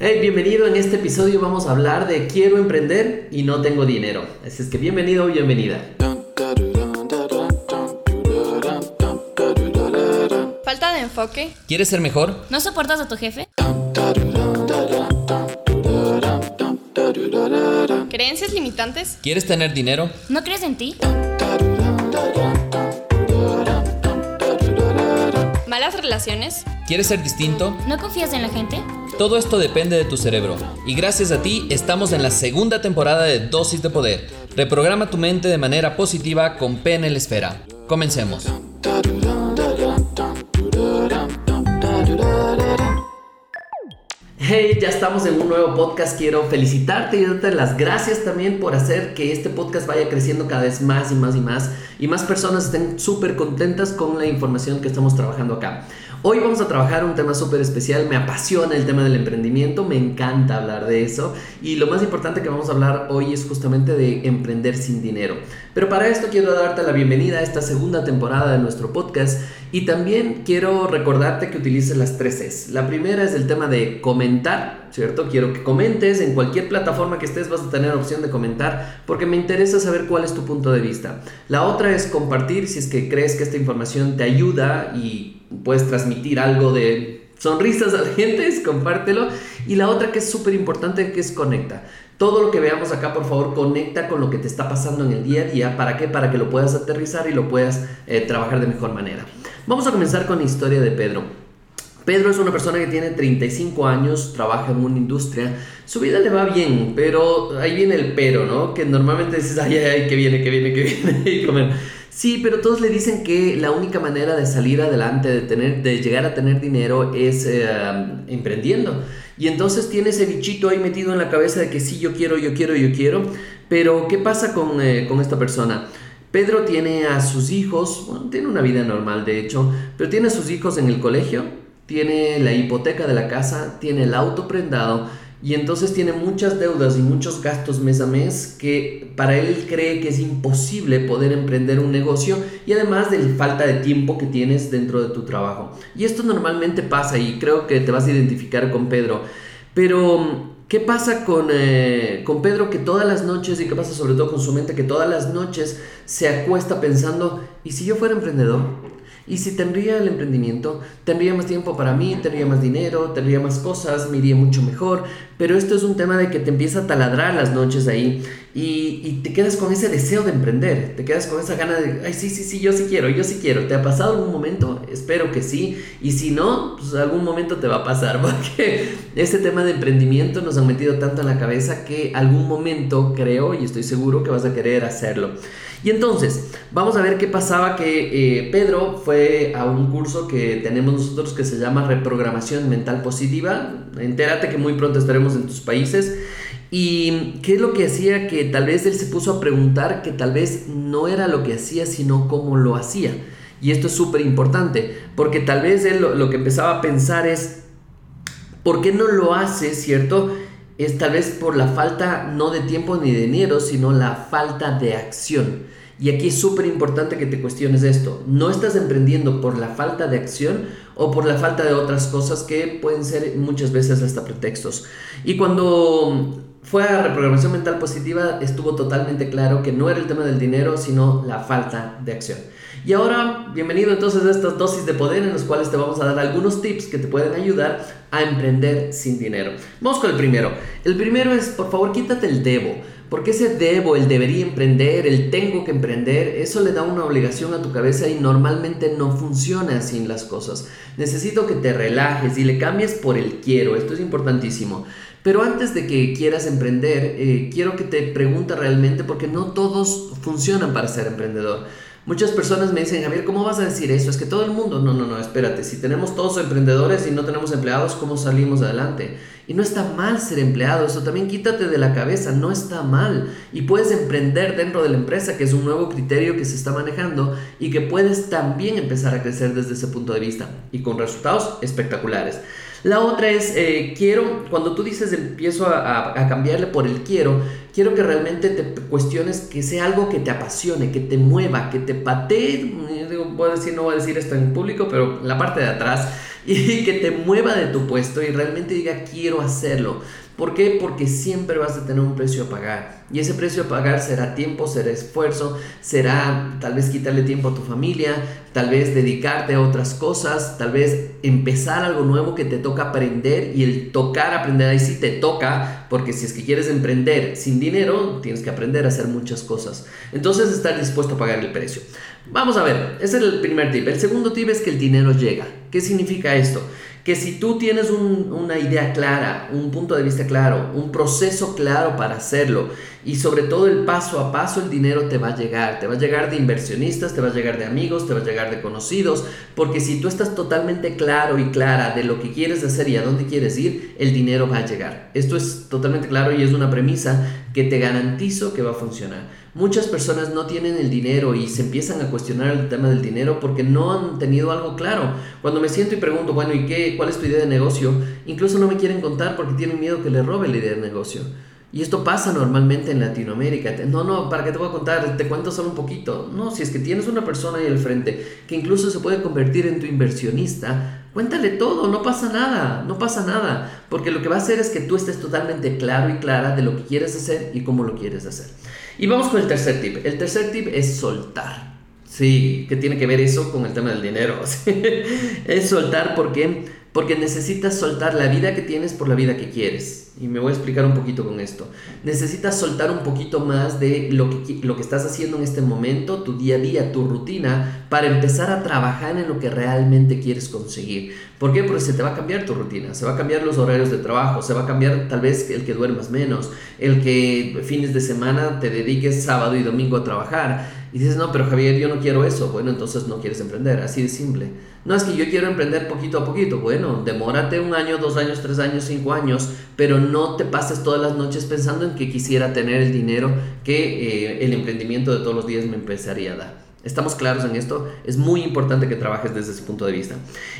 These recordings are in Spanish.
Hey, bienvenido. En este episodio vamos a hablar de quiero emprender y no tengo dinero. Así es que bienvenido o bienvenida. Falta de enfoque. ¿Quieres ser mejor? ¿No soportas a tu jefe? ¿Creencias limitantes? ¿Quieres tener dinero? ¿No crees en ti? ¿Malas relaciones? ¿Quieres ser distinto? ¿No confías en la gente? Todo esto depende de tu cerebro. Y gracias a ti estamos en la segunda temporada de Dosis de Poder. Reprograma tu mente de manera positiva con PNL Esfera. Comencemos. Hey, ya estamos en un nuevo podcast. Quiero felicitarte y darte las gracias también por hacer que este podcast vaya creciendo cada vez más y más y más y más personas estén súper contentas con la información que estamos trabajando acá. Hoy vamos a trabajar un tema súper especial, me apasiona el tema del emprendimiento, me encanta hablar de eso y lo más importante que vamos a hablar hoy es justamente de emprender sin dinero. Pero para esto quiero darte la bienvenida a esta segunda temporada de nuestro podcast y también quiero recordarte que utilices las tres S. La primera es el tema de comentar, ¿cierto? Quiero que comentes en cualquier plataforma que estés vas a tener opción de comentar porque me interesa saber cuál es tu punto de vista. La otra es compartir si es que crees que esta información te ayuda y puedes transmitir algo de sonrisas a la gente, compártelo. Y la otra que es súper importante que es conecta. Todo lo que veamos acá, por favor, conecta con lo que te está pasando en el día a día. ¿Para qué? Para que lo puedas aterrizar y lo puedas eh, trabajar de mejor manera. Vamos a comenzar con la historia de Pedro. Pedro es una persona que tiene 35 años, trabaja en una industria, su vida le va bien, pero ahí viene el pero, ¿no? Que normalmente dices, ay, ay, ay, que viene, que viene, que viene, Sí, pero todos le dicen que la única manera de salir adelante, de, tener, de llegar a tener dinero es eh, emprendiendo. Y entonces tiene ese bichito ahí metido en la cabeza de que sí, yo quiero, yo quiero, yo quiero. Pero, ¿qué pasa con, eh, con esta persona? Pedro tiene a sus hijos, bueno, tiene una vida normal de hecho, pero tiene a sus hijos en el colegio, tiene la hipoteca de la casa, tiene el auto prendado y entonces tiene muchas deudas y muchos gastos mes a mes que para él cree que es imposible poder emprender un negocio y además de la falta de tiempo que tienes dentro de tu trabajo. Y esto normalmente pasa y creo que te vas a identificar con Pedro. Pero, ¿qué pasa con, eh, con Pedro que todas las noches y qué pasa sobre todo con su mente que todas las noches se acuesta pensando, ¿y si yo fuera emprendedor? Y si tendría el emprendimiento, tendría más tiempo para mí, tendría más dinero, tendría más cosas, me iría mucho mejor. Pero esto es un tema de que te empieza a taladrar las noches ahí y, te quedas con ese deseo de emprender, te quedas con esa gana de, ay, sí, sí, sí, yo sí quiero, yo sí quiero. ¿Te ha pasado algún momento? Espero que sí. Y si no, pues algún momento te va a pasar, porque este tema de emprendimiento nos han metido tanto en la cabeza que algún momento creo y estoy seguro que vas a querer hacerlo. Y entonces, vamos a ver qué pasaba que eh, Pedro fue a un curso que tenemos nosotros que se llama Reprogramación Mental Positiva. Entérate que muy pronto estaremos en tus países. ¿Y qué es lo que hacía? Que tal vez él se puso a preguntar que tal vez no era lo que hacía, sino cómo lo hacía. Y esto es súper importante, porque tal vez él lo, lo que empezaba a pensar es, ¿por qué no lo hace, cierto? Es tal vez por la falta no de tiempo ni de dinero, sino la falta de acción. Y aquí es súper importante que te cuestiones esto. No estás emprendiendo por la falta de acción o por la falta de otras cosas que pueden ser muchas veces hasta pretextos. Y cuando fue a reprogramación mental positiva, estuvo totalmente claro que no era el tema del dinero, sino la falta de acción. Y ahora, bienvenido entonces a estas dosis de poder en los cuales te vamos a dar algunos tips que te pueden ayudar a emprender sin dinero. Vamos con el primero. El primero es, por favor, quítate el debo. Porque ese debo, el debería emprender, el tengo que emprender, eso le da una obligación a tu cabeza y normalmente no funciona así las cosas. Necesito que te relajes y le cambies por el quiero. Esto es importantísimo. Pero antes de que quieras emprender, eh, quiero que te pregunte realmente, porque no todos funcionan para ser emprendedor. Muchas personas me dicen, Javier, ¿cómo vas a decir eso? Es que todo el mundo, no, no, no, espérate, si tenemos todos emprendedores y no tenemos empleados, ¿cómo salimos adelante? Y no está mal ser empleado, eso también quítate de la cabeza, no está mal. Y puedes emprender dentro de la empresa, que es un nuevo criterio que se está manejando y que puedes también empezar a crecer desde ese punto de vista y con resultados espectaculares. La otra es, eh, quiero, cuando tú dices empiezo a, cambiarle por el quiero, quiero que realmente te cuestiones que sea algo que te apasione, que te mueva, que te patee, digo, voy a decir, no voy a decir esto en público, pero la parte de atrás, y que te mueva de tu puesto y realmente diga quiero hacerlo. ¿Por qué? Porque siempre vas a tener un precio a pagar. Y ese precio a pagar será tiempo, será esfuerzo, será tal vez quitarle tiempo a tu familia, tal vez dedicarte a otras cosas, tal vez empezar algo nuevo que te toca aprender y el tocar aprender ahí sí te toca, porque si es que quieres emprender sin dinero, tienes que aprender a hacer muchas cosas. Entonces estar dispuesto a pagar el precio. Vamos a ver, ese es el primer tip. El segundo tip es que el dinero llega. ¿Qué significa esto? Que si tú tienes una idea clara, un punto de vista claro, un proceso claro para hacerlo y sobre todo el paso a paso el dinero te va a llegar, te va a llegar de inversionistas, te va a llegar de amigos, te va a llegar de conocidos, porque si tú estás totalmente claro y clara de lo que quieres hacer y a dónde quieres ir, el dinero va a llegar. Esto es totalmente claro y es una premisa que te garantizo que va a funcionar. Muchas personas no tienen el dinero y se empiezan a cuestionar el tema del dinero porque no han tenido algo claro. Cuando me siento y pregunto, bueno, ¿y qué? ¿Cuál es tu idea de negocio? Incluso no me quieren contar porque tienen miedo que le robe la idea de negocio. Y esto pasa normalmente en Latinoamérica. No, no, para que te voy a contar, te cuento solo un poquito. No, si es que tienes una persona ahí al frente que incluso se puede convertir en tu inversionista, cuéntale todo, no pasa nada, no pasa nada. Porque lo que va a hacer es que tú estés totalmente claro y clara de lo que quieres hacer y cómo lo quieres hacer. Y vamos con el tercer tip. El tercer tip es soltar. Sí, que tiene que ver eso con el tema del dinero. es soltar porque porque necesitas soltar la vida que tienes por la vida que quieres. Y me voy a explicar un poquito con esto. Necesitas soltar un poquito más de lo que, lo que estás haciendo en este momento, tu día a día, tu rutina, para empezar a trabajar en lo que realmente quieres conseguir. ¿Por qué? Porque se te va a cambiar tu rutina, se va a cambiar los horarios de trabajo, se va a cambiar tal vez el que duermas menos, el que fines de semana te dediques sábado y domingo a trabajar. Y dices, no, pero Javier, yo no quiero eso. Bueno, entonces no quieres emprender, así de simple. No es que yo quiero emprender poquito a poquito. Bueno, demórate un año, dos años, tres años, cinco años, pero no te pases todas las noches pensando en que quisiera tener el dinero que eh, el emprendimiento de todos los días me empezaría a dar. ¿Estamos claros en esto? Es muy importante que trabajes desde ese punto de vista.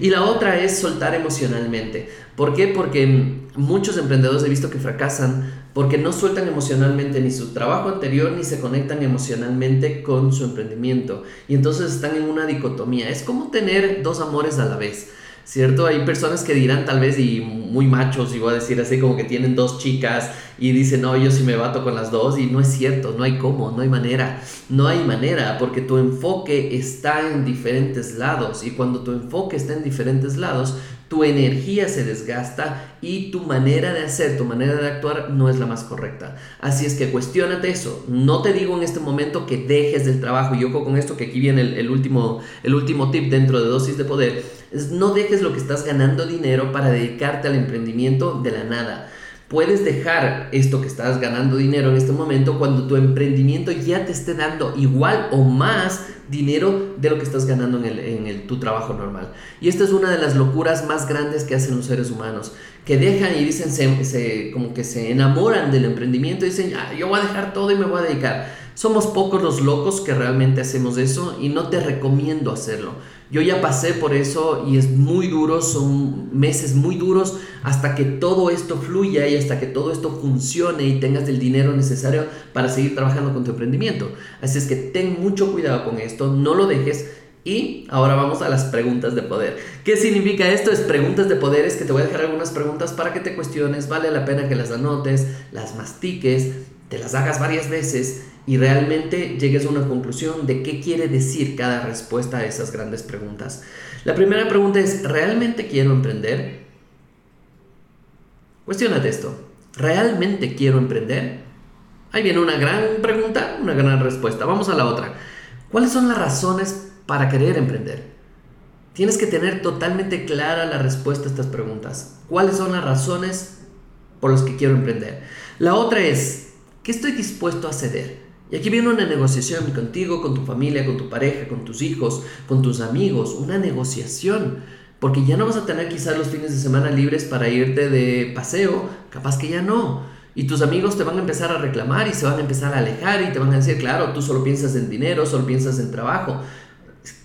Y la otra es soltar emocionalmente. ¿Por qué? Porque muchos emprendedores he visto que fracasan porque no sueltan emocionalmente ni su trabajo anterior ni se conectan emocionalmente con su emprendimiento. Y entonces están en una dicotomía. Es como tener dos amores a la vez. ¿Cierto? Hay personas que dirán tal vez, y muy machos, y a decir así, como que tienen dos chicas y dicen, no, yo sí me bato con las dos, y no es cierto, no hay cómo, no hay manera, no hay manera, porque tu enfoque está en diferentes lados, y cuando tu enfoque está en diferentes lados, tu energía se desgasta y tu manera de hacer, tu manera de actuar no es la más correcta. Así es que cuestionate eso. No te digo en este momento que dejes del trabajo, y ojo con esto que aquí viene el, último, el último tip dentro de dosis de poder, no dejes lo que estás ganando dinero para dedicarte al emprendimiento de la nada. Puedes dejar esto que estás ganando dinero en este momento cuando tu emprendimiento ya te esté dando igual o más dinero de lo que estás ganando en, el, en el, tu trabajo normal. Y esta es una de las locuras más grandes que hacen los seres humanos, que dejan y dicen, se, como que se enamoran del emprendimiento y dicen, ah, yo voy a dejar todo y me voy a dedicar. Somos pocos los locos que realmente hacemos eso y no te recomiendo hacerlo. Yo ya pasé por eso y es muy duro, son meses muy duros hasta que todo esto fluya y hasta que todo esto funcione y tengas el dinero necesario para seguir trabajando con tu emprendimiento. Así es que ten mucho cuidado con esto, no lo dejes. Y ahora vamos a las preguntas de poder. ¿Qué significa esto? Es preguntas de poder, es que te voy a dejar algunas preguntas para que te cuestiones, vale la pena que las anotes, las mastiques, las hagas varias veces y realmente llegues a una conclusión de qué quiere decir cada respuesta a esas grandes preguntas. La primera pregunta es, ¿realmente quiero emprender? Cuestiónate esto. ¿Realmente quiero emprender? Ahí viene una gran pregunta, una gran respuesta. Vamos a la otra. ¿Cuáles son las razones para querer emprender? Tienes que tener totalmente clara la respuesta a estas preguntas. ¿Cuáles son las razones por las que quiero emprender? La otra es, ¿qué estoy dispuesto a ceder? Y aquí viene una negociación contigo, con tu familia, con tu pareja, con tus hijos, con tus amigos, una negociación. Porque ya no vas a tener quizás los fines de semana libres para irte de paseo, capaz que ya no. Y tus amigos te van a empezar a reclamar y se van a empezar a alejar y te van a decir, claro, tú solo piensas en dinero, solo piensas en trabajo.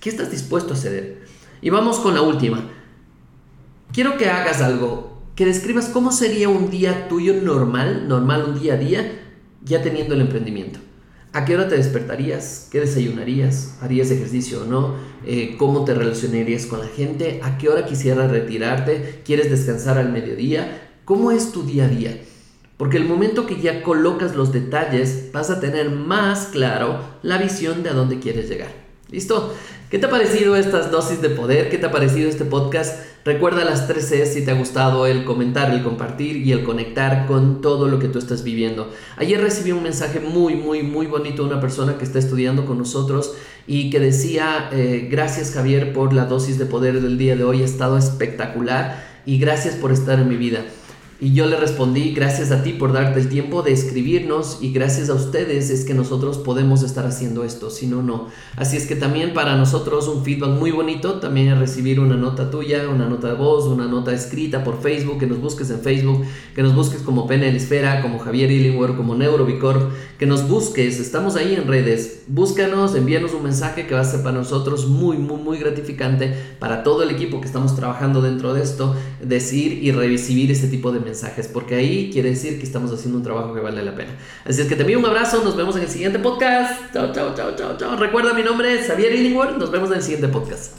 ¿Qué estás dispuesto a ceder? Y vamos con la última. Quiero que hagas algo, que describas cómo sería un día tuyo normal, normal, un día a día, ya teniendo el emprendimiento. ¿A qué hora te despertarías? ¿Qué desayunarías? ¿Harías ejercicio o no? Eh, ¿Cómo te relacionarías con la gente? ¿A qué hora quisieras retirarte? ¿Quieres descansar al mediodía? ¿Cómo es tu día a día? Porque el momento que ya colocas los detalles, vas a tener más claro la visión de a dónde quieres llegar. ¿Listo? ¿Qué te ha parecido estas dosis de poder? ¿Qué te ha parecido este podcast? Recuerda las tres C si te ha gustado el comentar, el compartir y el conectar con todo lo que tú estás viviendo. Ayer recibí un mensaje muy, muy, muy bonito de una persona que está estudiando con nosotros y que decía, eh, gracias Javier por la dosis de poder del día de hoy, ha estado espectacular y gracias por estar en mi vida. Y yo le respondí, gracias a ti por darte el tiempo de escribirnos y gracias a ustedes es que nosotros podemos estar haciendo esto, si no, no. Así es que también para nosotros un feedback muy bonito, también es recibir una nota tuya, una nota de voz, una nota escrita por Facebook, que nos busques en Facebook, que nos busques como Pena Esfera, como Javier Illingworth, como Neurovicor, que nos busques, estamos ahí en redes, búscanos, envíanos un mensaje que va a ser para nosotros muy, muy, muy gratificante, para todo el equipo que estamos trabajando dentro de esto, decir y recibir este tipo de mensajes, porque ahí quiere decir que estamos haciendo un trabajo que vale la pena. Así es que te envío un abrazo, nos vemos en el siguiente podcast. Chao, chao, chao, chao, chao. Recuerda, mi nombre es Xavier Illingworth, nos vemos en el siguiente podcast.